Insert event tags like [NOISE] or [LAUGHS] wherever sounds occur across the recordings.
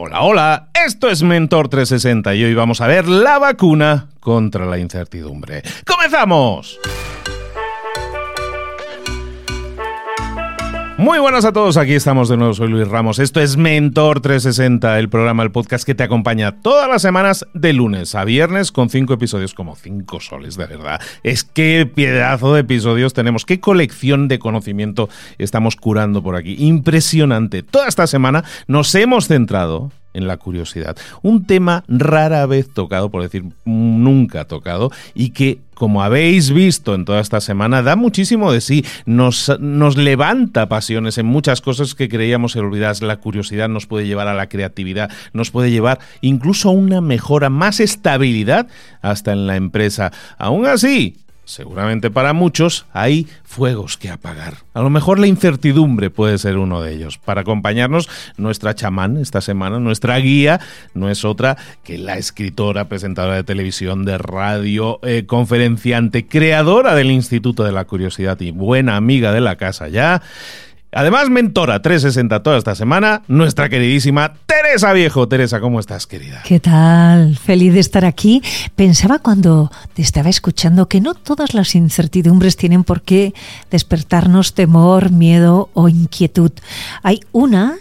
Hola, hola, esto es Mentor 360 y hoy vamos a ver la vacuna contra la incertidumbre. ¡Comenzamos! Muy buenas a todos, aquí estamos de nuevo, soy Luis Ramos. Esto es Mentor 360, el programa, el podcast que te acompaña todas las semanas de lunes a viernes con cinco episodios, como cinco soles, de verdad. Es que pedazo de episodios tenemos, qué colección de conocimiento estamos curando por aquí. Impresionante. Toda esta semana nos hemos centrado en la curiosidad. Un tema rara vez tocado, por decir nunca tocado, y que, como habéis visto en toda esta semana, da muchísimo de sí, nos, nos levanta pasiones en muchas cosas que creíamos olvidadas. La curiosidad nos puede llevar a la creatividad, nos puede llevar incluso a una mejora, más estabilidad hasta en la empresa. Aún así, Seguramente para muchos hay fuegos que apagar. A lo mejor la incertidumbre puede ser uno de ellos. Para acompañarnos, nuestra chamán esta semana, nuestra guía, no es otra que la escritora, presentadora de televisión, de radio, eh, conferenciante, creadora del Instituto de la Curiosidad y buena amiga de la casa ya. Además, mentora 360 toda esta semana, nuestra queridísima Teresa Viejo. Teresa, ¿cómo estás, querida? ¿Qué tal? Feliz de estar aquí. Pensaba cuando te estaba escuchando que no todas las incertidumbres tienen por qué despertarnos temor, miedo o inquietud. Hay una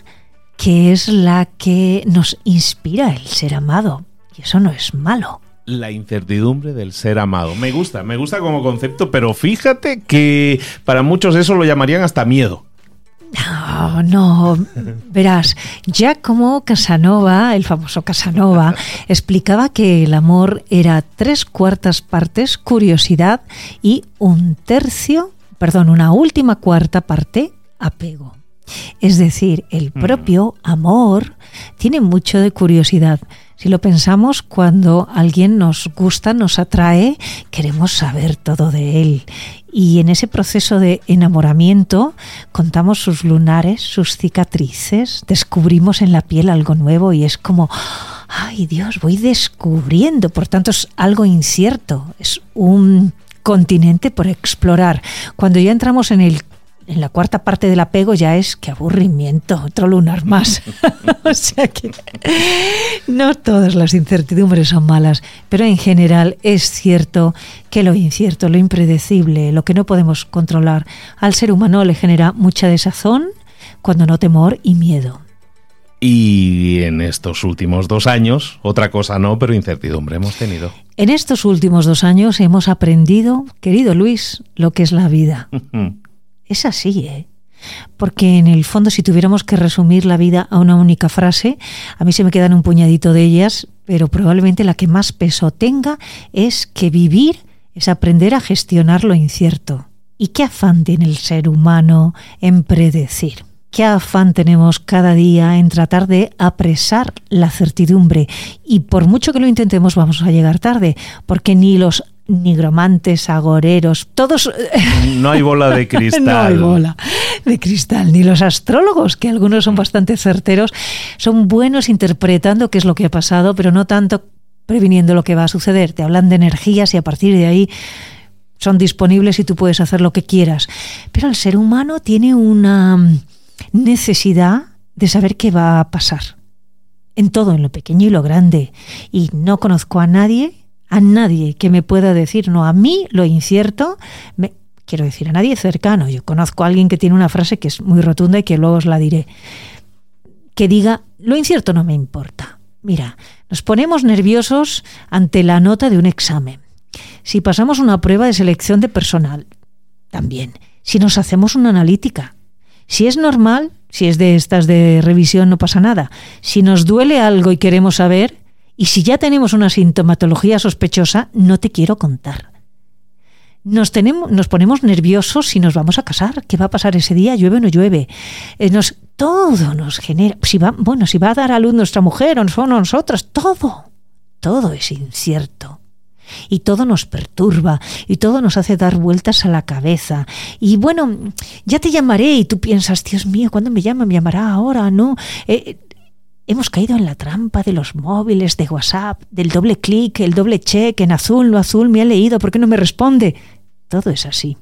que es la que nos inspira el ser amado. Y eso no es malo la incertidumbre del ser amado. Me gusta, me gusta como concepto, pero fíjate que para muchos eso lo llamarían hasta miedo. No, no, verás, ya como Casanova, el famoso Casanova, [LAUGHS] explicaba que el amor era tres cuartas partes curiosidad y un tercio, perdón, una última cuarta parte apego. Es decir, el mm. propio amor tiene mucho de curiosidad. Si lo pensamos, cuando alguien nos gusta, nos atrae, queremos saber todo de él. Y en ese proceso de enamoramiento contamos sus lunares, sus cicatrices, descubrimos en la piel algo nuevo y es como, ay Dios, voy descubriendo. Por tanto, es algo incierto, es un continente por explorar. Cuando ya entramos en el en la cuarta parte del apego ya es que aburrimiento, otro lunar más. [LAUGHS] [LAUGHS] o sea que no todas las incertidumbres son malas, pero en general es cierto que lo incierto, lo impredecible, lo que no podemos controlar, al ser humano le genera mucha desazón, cuando no temor y miedo. Y en estos últimos dos años, otra cosa no, pero incertidumbre hemos tenido. En estos últimos dos años hemos aprendido, querido Luis, lo que es la vida. Es así, ¿eh? Porque en el fondo, si tuviéramos que resumir la vida a una única frase, a mí se me quedan un puñadito de ellas, pero probablemente la que más peso tenga es que vivir es aprender a gestionar lo incierto. ¿Y qué afán tiene el ser humano en predecir? ¿Qué afán tenemos cada día en tratar de apresar la certidumbre? Y por mucho que lo intentemos vamos a llegar tarde, porque ni los nigromantes, agoreros, todos... [LAUGHS] No hay bola de [LAUGHS] cristal. no hay bola de cristal. Ni los astrólogos, que algunos son bastante certeros, son buenos interpretando qué es lo que ha pasado, pero no tanto previniendo lo que va a suceder. Te hablan de energías y a partir de ahí son disponibles y tú puedes hacer lo que quieras. Pero el ser humano tiene una necesidad de saber qué va a pasar. En todo, en lo pequeño y lo grande. Y no conozco a nadie a nadie que me pueda decir, no, a mí lo incierto, me, quiero decir, a nadie cercano. Yo conozco a alguien que tiene una frase que es muy rotunda y que luego os la diré, que diga, lo incierto no me importa. Mira, nos ponemos nerviosos ante la nota de un examen. Si pasamos una prueba de selección de personal, también. Si nos hacemos una analítica. Si es normal, si es de estas de revisión, no pasa nada. Si nos duele algo y queremos saber, y si ya tenemos una sintomatología sospechosa, no te quiero contar. Nos, tenemos, nos ponemos nerviosos si nos vamos a casar. ¿Qué va a pasar ese día? ¿Llueve o no llueve? Eh, nos, todo nos genera. Si va, bueno, si va a dar a luz nuestra mujer o nosotras, todo. Todo es incierto. Y todo nos perturba y todo nos hace dar vueltas a la cabeza. Y bueno, ya te llamaré y tú piensas, Dios mío, ¿cuándo me llama? ¿Me llamará ahora? No. Eh, Hemos caído en la trampa de los móviles, de WhatsApp, del doble clic, el doble check, en azul, no azul, me ha leído, ¿por qué no me responde? Todo es así.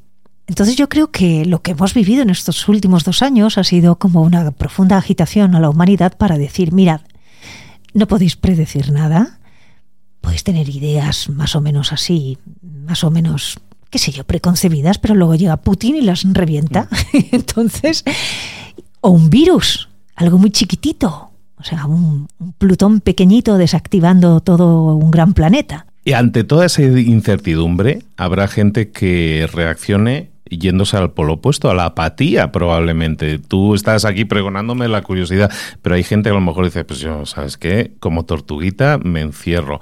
Entonces yo creo que lo que hemos vivido en estos últimos dos años ha sido como una profunda agitación a la humanidad para decir, mirad, no podéis predecir nada. Podéis tener ideas más o menos así, más o menos, qué sé yo, preconcebidas, pero luego llega Putin y las revienta. Mm. [LAUGHS] Entonces, o un virus, algo muy chiquitito, o sea, un, un Plutón pequeñito desactivando todo un gran planeta. Y ante toda esa incertidumbre, habrá gente que reaccione yéndose al polo opuesto, a la apatía probablemente. Tú estás aquí pregonándome la curiosidad, pero hay gente que a lo mejor dice, pues yo, ¿sabes qué? Como tortuguita me encierro.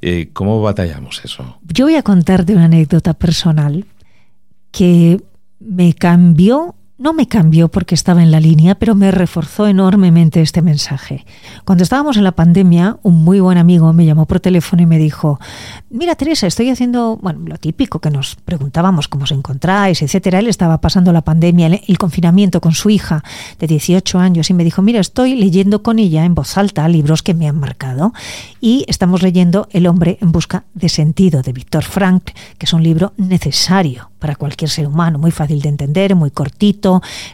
Eh, ¿Cómo batallamos eso? Yo voy a contarte una anécdota personal que me cambió no me cambió porque estaba en la línea, pero me reforzó enormemente este mensaje. Cuando estábamos en la pandemia, un muy buen amigo me llamó por teléfono y me dijo, mira Teresa, estoy haciendo, bueno, lo típico que nos preguntábamos cómo os encontráis, etcétera. Él estaba pasando la pandemia, el confinamiento con su hija de 18 años y me dijo, mira, estoy leyendo con ella en voz alta libros que me han marcado y estamos leyendo El hombre en busca de sentido de Víctor Frank, que es un libro necesario para cualquier ser humano, muy fácil de entender, muy cortito,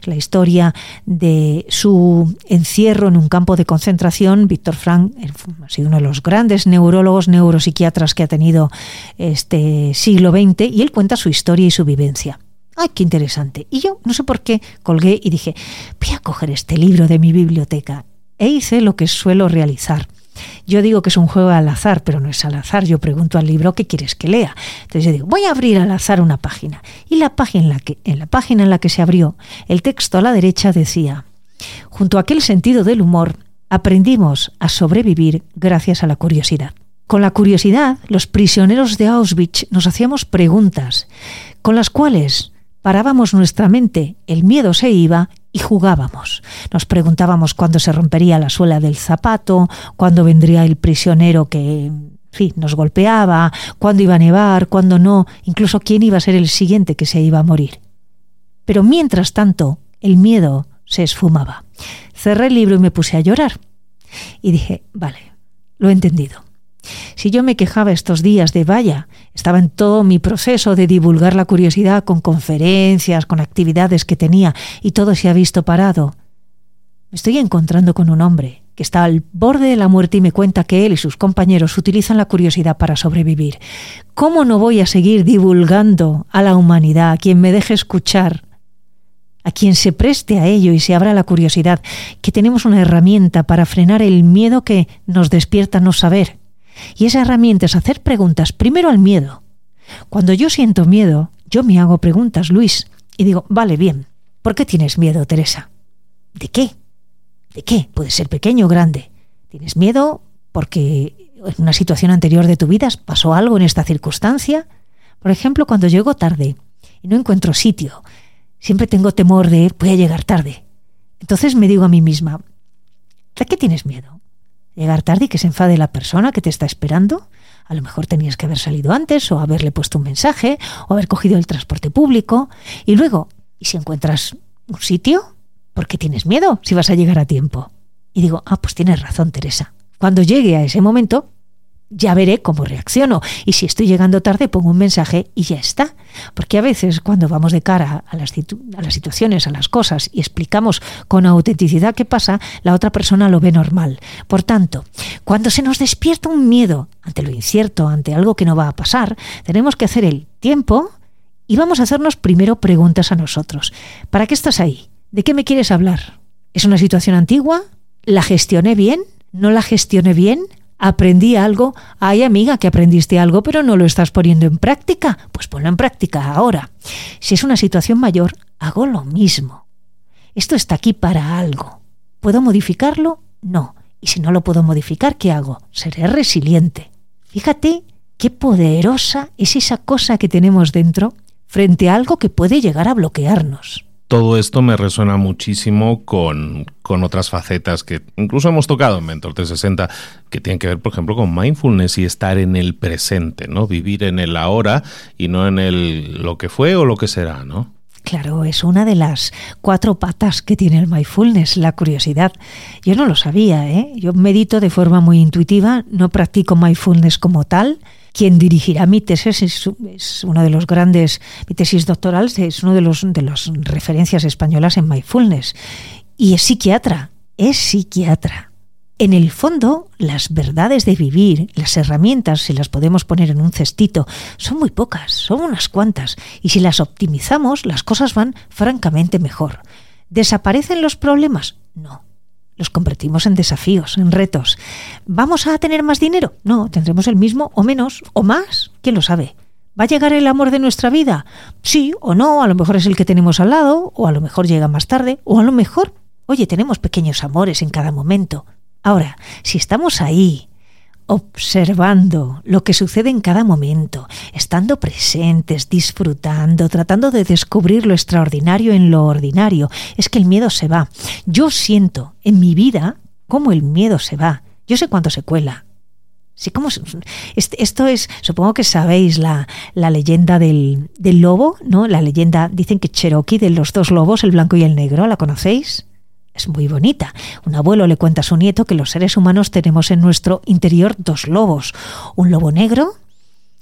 la historia de su encierro en un campo de concentración. Víctor Frank ha sido uno de los grandes neurólogos, neuropsiquiatras que ha tenido este siglo XX y él cuenta su historia y su vivencia. ¡Ay, qué interesante! Y yo, no sé por qué, colgué y dije, voy a coger este libro de mi biblioteca. E hice lo que suelo realizar yo digo que es un juego al azar, pero no es al azar. Yo pregunto al libro qué quieres que lea. Entonces yo digo, voy a abrir al azar una página. Y la página en la que, en la, página en la que se abrió, el texto a la derecha decía, junto a aquel sentido del humor, aprendimos a sobrevivir gracias a la curiosidad. Con la curiosidad, los prisioneros de Auschwitz nos hacíamos preguntas, con las cuales parábamos nuestra mente, el miedo se iba y jugábamos. Nos preguntábamos cuándo se rompería la suela del zapato, cuándo vendría el prisionero que fin, nos golpeaba, cuándo iba a nevar, cuándo no, incluso quién iba a ser el siguiente que se iba a morir. Pero mientras tanto, el miedo se esfumaba. Cerré el libro y me puse a llorar. Y dije, vale, lo he entendido. Si yo me quejaba estos días de vaya, estaba en todo mi proceso de divulgar la curiosidad con conferencias, con actividades que tenía, y todo se ha visto parado. Me estoy encontrando con un hombre que está al borde de la muerte y me cuenta que él y sus compañeros utilizan la curiosidad para sobrevivir. ¿Cómo no voy a seguir divulgando a la humanidad, a quien me deje escuchar, a quien se preste a ello y se abra la curiosidad, que tenemos una herramienta para frenar el miedo que nos despierta no saber? Y esa herramienta es hacer preguntas primero al miedo. Cuando yo siento miedo, yo me hago preguntas, Luis, y digo, vale, bien, ¿por qué tienes miedo, Teresa? ¿De qué? ¿De qué? Puede ser pequeño o grande. ¿Tienes miedo porque en una situación anterior de tu vida pasó algo en esta circunstancia? Por ejemplo, cuando llego tarde y no encuentro sitio, siempre tengo temor de voy a llegar tarde. Entonces me digo a mí misma, ¿de qué tienes miedo? Llegar tarde y que se enfade la persona que te está esperando. A lo mejor tenías que haber salido antes o haberle puesto un mensaje o haber cogido el transporte público. Y luego, ¿y si encuentras un sitio? ¿Por qué tienes miedo si vas a llegar a tiempo? Y digo, ah, pues tienes razón, Teresa. Cuando llegue a ese momento, ya veré cómo reacciono. Y si estoy llegando tarde, pongo un mensaje y ya está. Porque a veces cuando vamos de cara a las, situaciones, a las cosas, y explicamos con autenticidad qué pasa, la otra persona lo ve normal. Por tanto, cuando se nos despierta un miedo ante lo incierto, ante algo que no va a pasar, tenemos que hacer el tiempo y vamos a hacernos primero preguntas a nosotros. ¿Para qué estás ahí? ¿De qué me quieres hablar? ¿Es una situación antigua? ¿La gestioné bien? ¿No la gestioné bien? Aprendí algo, ay amiga que aprendiste algo pero no lo estás poniendo en práctica, pues ponlo en práctica ahora. Si es una situación mayor, hago lo mismo. Esto está aquí para algo. ¿Puedo modificarlo? No. Y si no lo puedo modificar, ¿qué hago? Seré resiliente. Fíjate qué poderosa es esa cosa que tenemos dentro frente a algo que puede llegar a bloquearnos todo esto me resuena muchísimo con, otras facetas que incluso hemos tocado en Mentor 360, que tienen que ver, por ejemplo, con mindfulness y estar en el presente, ¿no? Vivir en el ahora y no en el lo que fue o lo que será, ¿no? Claro, es una de las cuatro patas que tiene el mindfulness, la curiosidad. Yo no lo sabía, ¿eh? Yo medito de forma muy intuitiva, no practico mindfulness como tal, quien dirigirá mi tesis es, uno de los grandes, mi tesis doctoral es uno de los de las referencias españolas en mindfulness y es psiquiatra, es psiquiatra. En el fondo, las verdades de vivir, las herramientas, si las podemos poner en un cestito, son muy pocas, son unas cuantas, y si las optimizamos, las cosas van francamente mejor. ¿Desaparecen los problemas? No. Los convertimos en desafíos, en retos. ¿Vamos a tener más dinero? No, tendremos el mismo o menos o más. ¿Quién lo sabe? ¿Va a llegar el amor de nuestra vida? Sí o no, a lo mejor es el que tenemos al lado, o a lo mejor llega más tarde, o a lo mejor, oye, tenemos pequeños amores en cada momento. Ahora, si estamos ahí, observando lo que sucede en cada momento, estando presentes, disfrutando, tratando de descubrir lo extraordinario en lo ordinario, es que el miedo se va. Yo siento en mi vida cómo el miedo se va. Yo sé cuánto se cuela. Sí, como esto es, supongo que sabéis la, la leyenda del, del, lobo, ¿no? La leyenda, dicen que Cherokee de los dos lobos, el blanco y el negro, ¿la conocéis? Es muy bonita. Un abuelo le cuenta a su nieto que los seres humanos tenemos en nuestro interior dos lobos. Un lobo negro,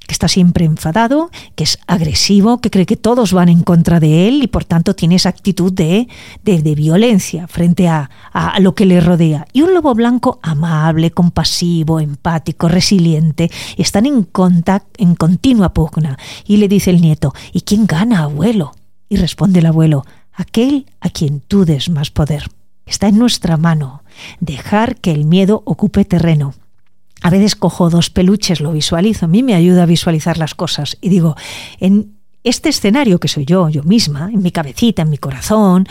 que está siempre enfadado, que es agresivo, que cree que todos van en contra de él y por tanto tiene esa actitud de, de, violencia frente a, a, lo que le rodea. Y un lobo blanco amable, compasivo, empático, resiliente. Están en, contacto, en continua pugna. Y le dice el nieto, ¿y quién gana, abuelo? Y responde el abuelo, aquel a quien tú des más poder. Está en nuestra mano dejar que el miedo ocupe terreno. A veces cojo dos peluches, lo visualizo, a mí me ayuda a visualizar las cosas y digo, en este escenario que soy yo, yo misma, en mi cabecita, en mi corazón,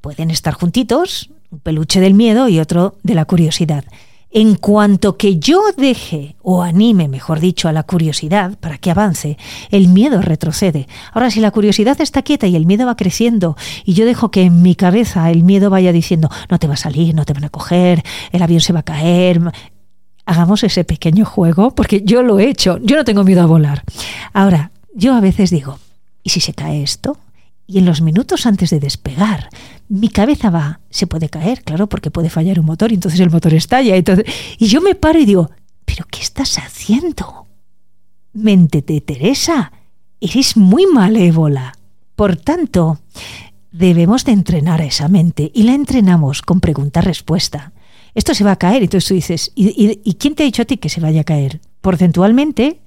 pueden estar juntitos, un peluche del miedo y otro de la curiosidad. En cuanto que yo deje o anime, mejor dicho, a la curiosidad para que avance, el miedo retrocede. Ahora, si la curiosidad está quieta y el miedo va creciendo y yo dejo que en mi cabeza el miedo vaya diciendo, no te va a salir, no te van a coger, el avión se va a caer, hagamos ese pequeño juego, porque yo lo he hecho, yo no tengo miedo a volar. Ahora, yo a veces digo, ¿y si se cae esto? Y en los minutos antes de despegar, mi cabeza va, se puede caer, claro, porque puede fallar un motor y entonces el motor estalla. Y yo me paro y digo, ¿pero qué estás haciendo? Mente de Teresa, eres muy malévola. Por tanto, debemos de entrenar a esa mente y la entrenamos con pregunta-respuesta. Esto se va a caer, entonces tú dices, ¿y, y quién te ha dicho a ti que se vaya a caer? Porcentualmente,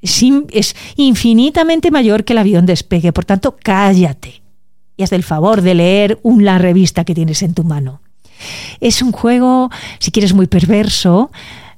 es infinitamente mayor que el avión despegue. Por tanto, cállate y haz el favor de leer una revista que tienes en tu mano. Es un juego, si quieres, muy perverso.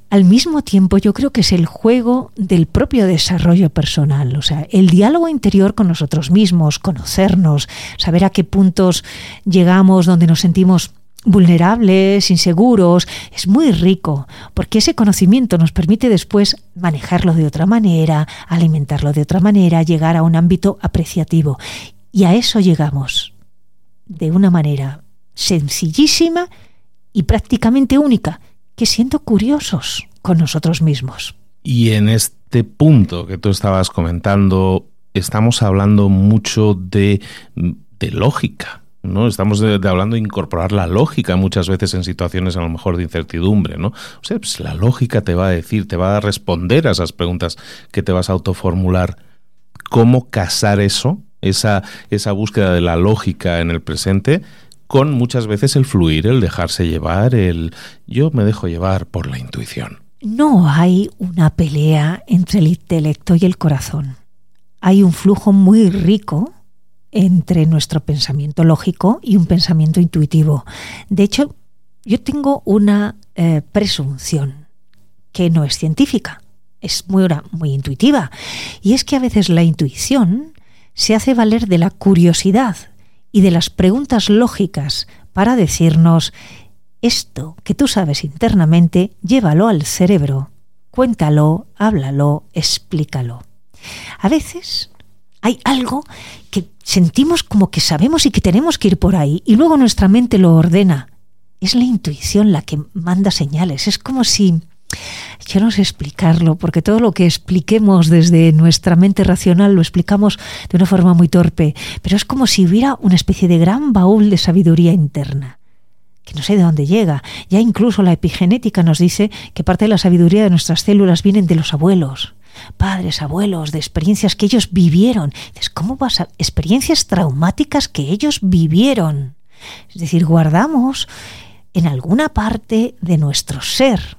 Al mismo tiempo, yo creo que es el juego del propio desarrollo personal, o sea, el diálogo interior con nosotros mismos, conocernos, saber a qué puntos llegamos donde nos sentimos vulnerables, inseguros, es muy rico, porque ese conocimiento nos permite después manejarlo de otra manera, alimentarlo de otra manera, llegar a un ámbito apreciativo. Y a eso llegamos de una manera sencillísima y prácticamente única, que siendo curiosos con nosotros mismos. Y en este punto que tú estabas comentando, estamos hablando mucho de, de lógica ¿no? Estamos hablando de incorporar la lógica muchas veces en situaciones a lo mejor de incertidumbre, ¿no? O sea, pues la lógica te va a decir, te va a responder a esas preguntas que te vas a autoformular. ¿Cómo casar eso, esa, esa búsqueda de la lógica en el presente, con muchas veces el fluir, el dejarse llevar, el yo me dejo llevar por la intuición? No hay una pelea entre el intelecto y el corazón. Hay un flujo muy rico entre nuestro pensamiento lógico y un pensamiento intuitivo. De hecho, yo tengo una eh, presunción que no es científica, es muy, muy intuitiva, y es que a veces la intuición se hace valer de la curiosidad y de las preguntas lógicas para decirnos esto que tú sabes internamente, llévalo al cerebro, cuéntalo, háblalo, explícalo. A veces hay algo que sentimos como que sabemos y que tenemos que ir por ahí y luego nuestra mente lo ordena. Es la intuición la que manda señales. Es como si... Yo no sé explicarlo, porque todo lo que expliquemos desde nuestra mente racional lo explicamos de una forma muy torpe, pero es como si hubiera una especie de gran baúl de sabiduría interna que no sé de dónde llega. Ya incluso la epigenética nos dice que parte de la sabiduría de nuestras células vienen de los abuelos padres, abuelos, de experiencias que ellos vivieron. ¿cómo vas a experiencias traumáticas que ellos vivieron? Es decir, guardamos en alguna parte de nuestro ser,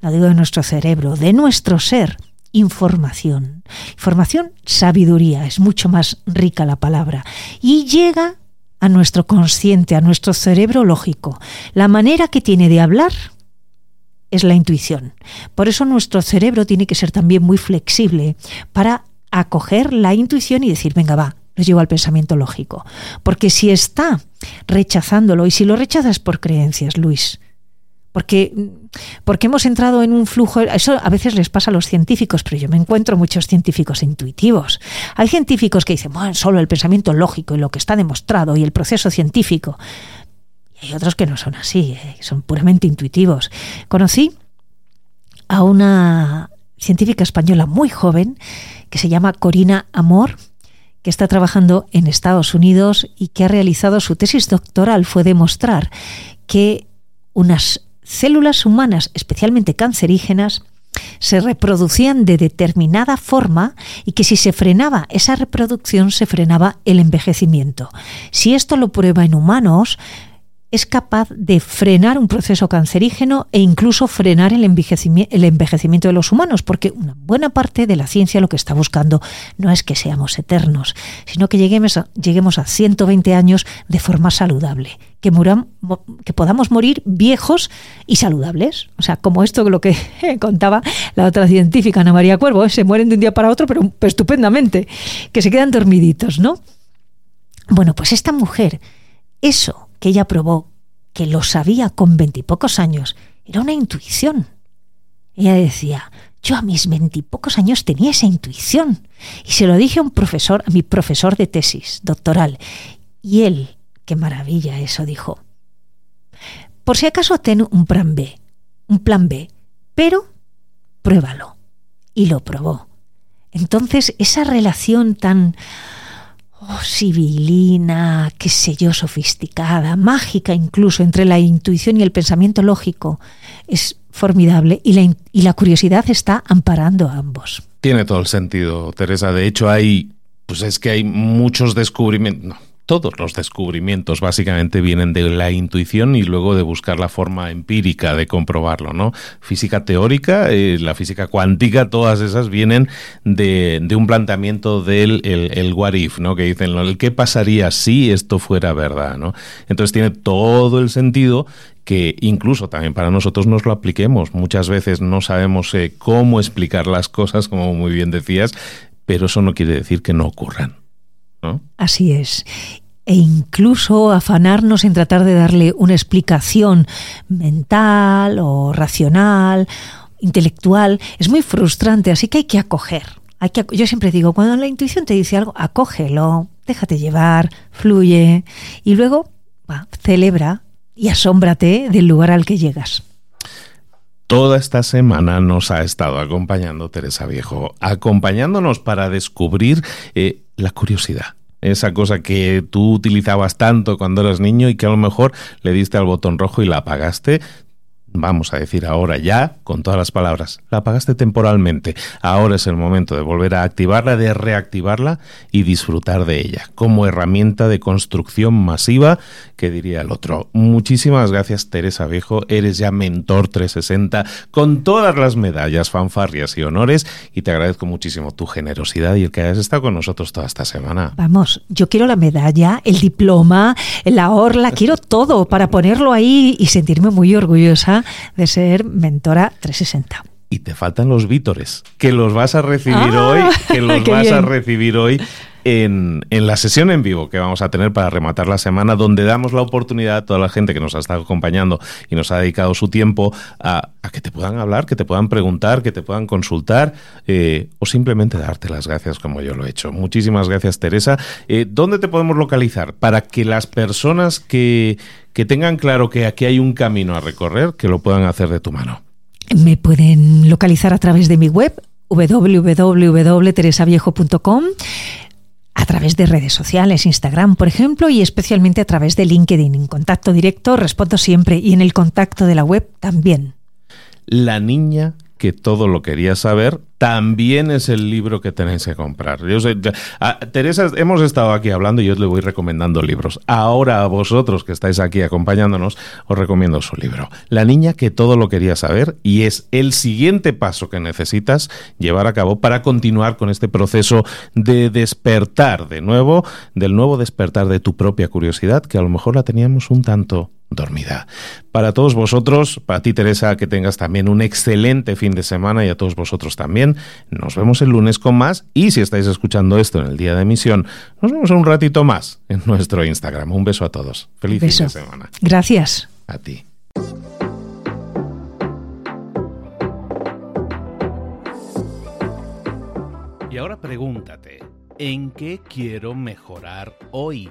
no digo de nuestro cerebro, de nuestro ser, información. Información, sabiduría, es mucho más rica la palabra. Y llega a nuestro consciente, a nuestro cerebro lógico. La manera que tiene de hablar es la intuición. Por eso nuestro cerebro tiene que ser también muy flexible para acoger la intuición y decir, venga, va, lo llevo al pensamiento lógico. Porque si está rechazándolo, y si lo rechazas por creencias, Luis, porque, porque hemos entrado en un flujo, eso a veces les pasa a los científicos, pero yo me encuentro muchos científicos intuitivos. Hay científicos que dicen, bueno, solo el pensamiento lógico y lo que está demostrado y el proceso científico. Hay otros que no son así, eh, son puramente intuitivos. Conocí a una científica española muy joven que se llama Corina Amor, que está trabajando en Estados Unidos y que ha realizado su tesis doctoral fue demostrar que unas células humanas, especialmente cancerígenas, se reproducían de determinada forma y que si se frenaba esa reproducción se frenaba el envejecimiento. Si esto lo prueba en humanos, es capaz de frenar un proceso cancerígeno e incluso frenar el envejecimiento, de los humanos, porque una buena parte de la ciencia lo que está buscando no es que seamos eternos, sino que lleguemos a, lleguemos a 120 años de forma saludable, que, que podamos morir viejos y saludables. O sea, como esto lo que [LAUGHS] contaba la otra científica, Ana María Cuervo, se mueren de un día para otro, pero estupendamente, que se quedan dormiditos, ¿no? Bueno, pues esta mujer, eso que ella probó, que lo sabía con veintipocos años, era una intuición. Ella decía, yo a mis veintipocos años tenía esa intuición. Y se lo dije a un profesor, a mi profesor de tesis doctoral. Y él, qué maravilla eso, dijo. Por si acaso ten un plan B, un plan B, pero pruébalo. Y lo probó. Entonces, esa relación tan oh, sibilina, qué sé yo, sofisticada, mágica incluso, entre la intuición y el pensamiento lógico, es formidable y la, y la curiosidad está amparando a ambos. Tiene todo el sentido, Teresa. De hecho, hay, pues es que hay muchos descubrimientos todos los descubrimientos básicamente vienen de la intuición y luego de buscar la forma empírica de comprobarlo, ¿no? Física teórica, eh, la física cuántica, todas esas vienen de, un planteamiento del el, what if, ¿no? Que dicen, el qué pasaría si esto fuera verdad, ¿no? Entonces tiene todo el sentido que incluso también para nosotros nos lo apliquemos. Muchas veces no sabemos eh, cómo explicar las cosas, como muy bien decías, pero eso no quiere decir que no ocurran. Así es. E incluso afanarnos en tratar de darle una explicación mental o racional, intelectual, es muy frustrante, así que hay que acoger. Hay que, yo siempre digo, cuando la intuición te dice algo, acógelo, déjate llevar, fluye y luego celebra y asómbrate del lugar al que llegas. Toda esta semana nos ha estado acompañando Teresa Viejo, acompañándonos para descubrir eh, la curiosidad. Esa cosa que tú utilizabas tanto cuando eras niño y que a lo mejor le diste al botón rojo y la apagaste, vamos a decir ahora ya, con todas las palabras, la apagaste temporalmente. Ahora es el momento de volver a activarla, de reactivarla y disfrutar de ella como herramienta de construcción masiva, que diría el otro. Muchísimas gracias Teresa Viejo, eres ya mentor 360 con todas las medallas, fanfarrias y honores y te agradezco muchísimo tu generosidad y el que hayas estado con nosotros toda esta semana. Vamos, yo quiero la medalla, el diploma, la orla, quiero todo para ponerlo ahí y sentirme muy orgullosa de ser mentora 360. Y te faltan los vítores, que los vas a recibir ah, hoy, que [LAUGHS] los vas a recibir hoy en, la sesión en vivo que vamos a tener para rematar la semana, donde damos la oportunidad a toda la gente que nos ha estado acompañando y nos ha dedicado su tiempo a, que te puedan hablar, que te puedan preguntar, que te puedan consultar eh, o simplemente darte las gracias como yo lo he hecho. Muchísimas gracias, Teresa. Eh, ¿Dónde te podemos localizar para que las personas que, que tengan claro que aquí hay un camino a recorrer, que lo puedan hacer de tu mano. Me pueden localizar a través de mi web www.teresaviejo.com través de redes sociales, Instagram, por ejemplo, y especialmente a través de LinkedIn. En contacto directo respondo siempre y en el contacto de la web también. La niña que todo lo quería saber, también es el libro que tenéis que comprar. Sé, Teresa, hemos estado aquí hablando y yo le voy recomendando libros. Ahora a vosotros que estáis aquí acompañándonos, os recomiendo su libro. La niña que todo lo quería saber y es el siguiente paso que necesitas llevar a cabo para continuar con este proceso de despertar de nuevo, del nuevo despertar de tu propia curiosidad, que a lo mejor la teníamos un tanto dormida. Para todos vosotros, para ti Teresa, que tengas también un excelente fin de semana y a todos vosotros también. Nos vemos el lunes con más y si estáis escuchando esto en el día de emisión, nos vemos un ratito más en nuestro Instagram. Un beso a todos. Feliz fin de semana. Gracias. A ti. Y ahora pregúntate, ¿en qué quiero mejorar hoy?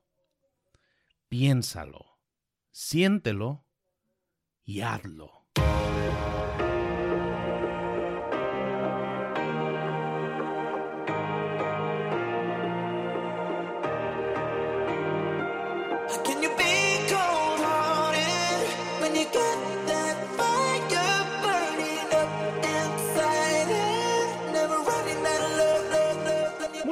piénsalo, siéntelo y hazlo.